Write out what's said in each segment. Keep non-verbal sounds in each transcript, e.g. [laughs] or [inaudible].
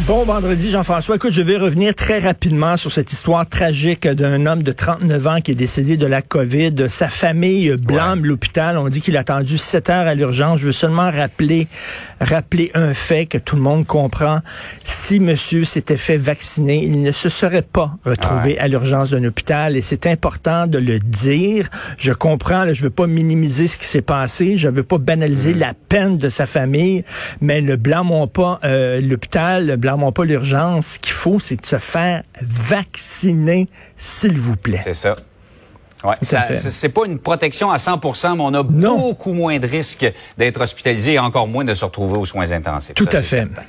Bon vendredi, Jean-François. Écoute, je vais revenir très rapidement sur cette histoire tragique d'un homme de 39 ans qui est décédé de la COVID. Sa famille blâme l'hôpital. On dit qu'il a attendu 7 heures à l'urgence. Je veux seulement rappeler, rappeler un fait que tout le monde comprend. Si monsieur s'était fait vacciner, il ne se serait pas retrouvé à l'urgence d'un hôpital et c'est important de le dire. Je comprends, là, je veux pas minimiser ce qui s'est passé. Je veux pas banaliser la peine de sa famille, mais ne blâmons pas euh, l'hôpital, blâmons pas l'urgence. Ce qu'il faut, c'est de se faire vacciner, s'il vous plaît. C'est ça. Ouais, c'est pas une protection à 100% mais on a Non. beaucoup moins de risques d'être hospitalisé et encore moins de se retrouver aux soins intensifs. Tout Ça, à fait. certain.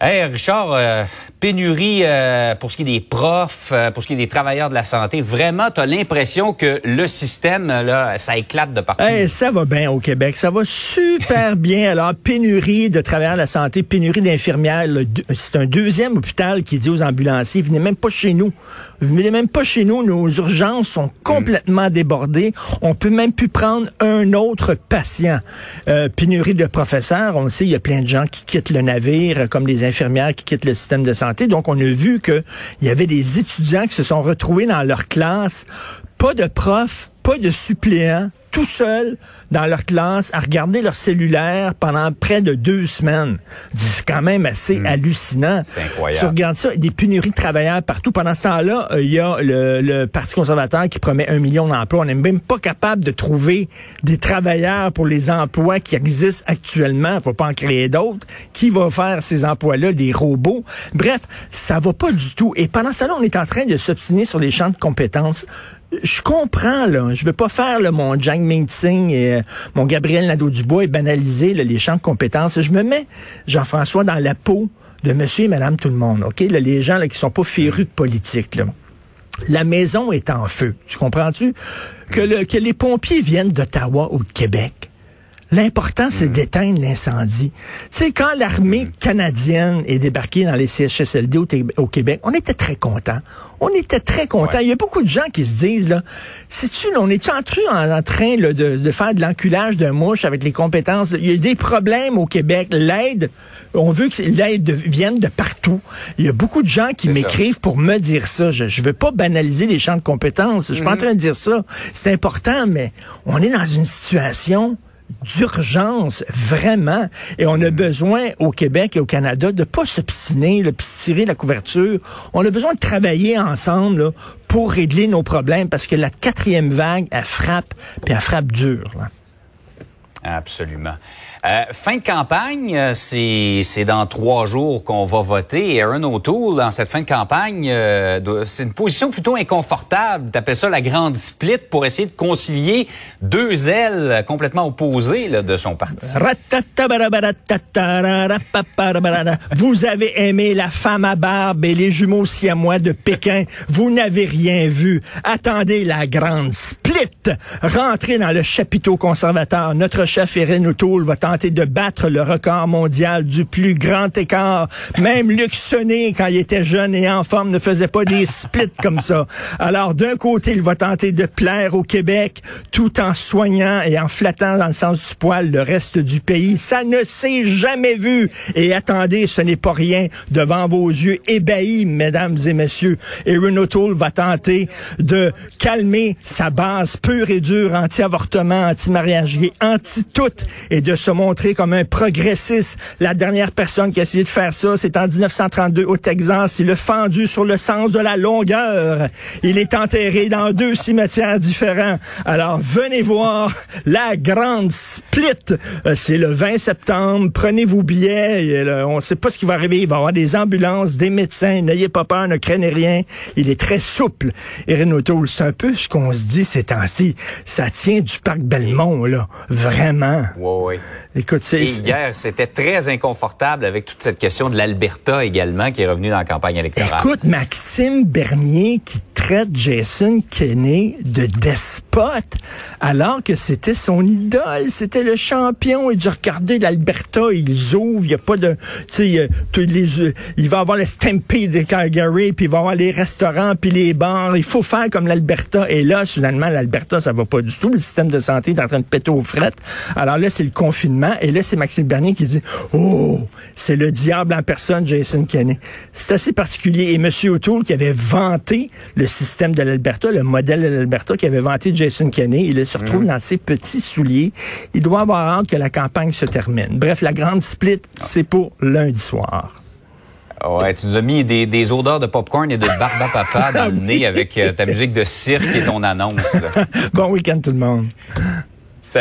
Hey, Richard, euh, pénurie euh, pour ce qui est des profs, euh, pour ce qui est des travailleurs de la santé. Vraiment, tu as l'impression que le système, là, ça éclate de partout. Hey, ça va bien au Québec. Ça va super [laughs] bien. Alors, pénurie de travailleurs de la santé, pénurie d'infirmières. C'est un deuxième hôpital qui dit aux ambulanciers, venez même pas chez nous. Venez même pas chez nous. Nos urgences sont complètement débordées. On peut même plus prendre un autre patient. Euh, pénurie de professeurs. On le sait, il y a plein de gens qui quittent le navire, euh, comme des infirmières qui quittent le système de santé. Donc, on a vu que il y avait des étudiants qui se sont retrouvés dans leur classe. Pas de profs, pas de suppléants, tout seuls dans leur classe à regarder leur cellulaire pendant près de deux semaines. C'est quand même assez hallucinant. C'est incroyable. Tu regardes ça, des pénuries de travailleurs partout. Pendant ce temps-là, euh, il y a le, le Parti conservateur qui promet un million d'emplois. On n'est même pas capable de trouver des travailleurs pour les emplois qui existent actuellement. Il faut pas en créer d'autres. Qui va faire ces emplois-là? Des robots. Bref, ça va pas du tout. Et pendant ce temps-là, on est en train de s'obstiner sur les champs de compétences. Je comprends, là. Je veux pas faire là, mon Jiang Ming-Tsing et euh, mon Gabriel Nadeau-Dubois et banaliser là, les champs de compétences. Je me mets, Jean-François, dans la peau de monsieur et madame tout le monde, OK? Les gens là, qui sont pas férus de politique. La maison est en feu. Tu comprends-tu? Que les pompiers viennent d'Ottawa ou de Québec. L'important, c'est d'éteindre l'incendie. Tu sais, quand l'armée canadienne est débarquée dans les CHSLD au, Québec, on était très contents. On était très contents. Ouais. Il y a beaucoup de gens qui se disent, là, sais-tu, là, on est-tu en, en, train là, de, de faire de l'enculage de mouche avec les compétences? Il y a des problèmes au Québec. L'aide, on veut que l'aide de- vienne de partout. Il y a beaucoup de gens qui m'écrivent pour me dire ça. Je ne veux pas banaliser les champs de compétences. Je suis pas en train de dire ça. C'est important, mais on est dans une situation d'urgence, vraiment. Et on a besoin au Québec et au Canada de pas s'obstiner, se tirer la couverture. On a besoin de travailler ensemble là, pour régler nos problèmes parce que la quatrième vague, elle frappe, puis elle frappe dur. là. Absolument. Euh, fin de campagne, euh, c'est dans trois jours qu'on va voter. Aaron O'Toole, dans cette fin de campagne, euh, c'est une position plutôt inconfortable. T'appelles ça la grande split pour essayer de concilier deux ailes complètement opposées là, de son parti. Vous avez aimé la femme à barbe et les jumeaux siamois de Pékin. Vous n'avez rien vu. Attendez la grande split. Rentrez dans le chapiteau conservateur. Notre chef Erin O'Toole va de battre le record mondial du plus grand écart. Même Luc Sonné, quand il était jeune et en forme, ne faisait pas des splits comme ça. Alors, d'un côté, il va tenter de plaire au Québec tout en soignant et en flattant dans le sens du poil le reste du pays. Ça ne s'est jamais vu. Et attendez, ce n'est pas rien devant vos yeux ébahis, mesdames et messieurs. Erin O'Toole va tenter de calmer sa base pure et dure anti-avortement, anti-mariage gay, réussi tout et de se montrer comme un progressiste. La dernière personne qui a essayé de faire ça, c'est en 1932 au Texas. Il a fendu sur le sens de la longueur. Il est enterré dans deux cimetières différents. Alors, venez voir la grande split. Euh, c'est le 20 septembre. Prenez vos billets. Et, euh, on ne sait pas ce qui va arriver. Il va y avoir des ambulances, des médecins. N'ayez pas peur, ne craignez rien. Il est très souple. Erin O'Toole, c'est un peu ce qu'on se dit ces temps-ci. Ça tient du parc Belmont, là. Vraiment. Oui, oui. Écoute, c'est... Et hier, c'était très inconfortable avec toute cette question de l'Alberta également qui est revenue dans la campagne électorale. Écoute, Maxime Bernier qui traite Jason Kenney de despote alors que c'était son idole, c'était le champion. Et du regarder l'Alberta, ils ouvrent, il n'y a pas de, tu sais, tous les, il va avoir le Stampede de Calgary, puis il va avoir les restaurants, puis les bars. Il faut faire comme l'Alberta. Et là, finalement, l'Alberta, ça va pas du tout. Le système de santé est en train de péter aux frettes. Alors là, c'est le confinement. Et là, c'est Maxime Bernier qui dit, oh, c'est le diable en personne, Jason Kenney. C'est assez particulier. Et M. O'Toole, qui avait vanté le système de l'Alberta, le modèle de l'Alberta, qui avait vanté Jason Kenney, il se retrouve dans ses petits souliers. Il doit avoir hâte que la campagne se termine. Bref, la grande split, c'est pour lundi soir. Ouais, tu nous as mis des, des odeurs de popcorn et de barbe à papa [laughs] dans le nez avec euh, ta musique de cirque et ton annonce. là. [laughs] bon week-end tout le monde.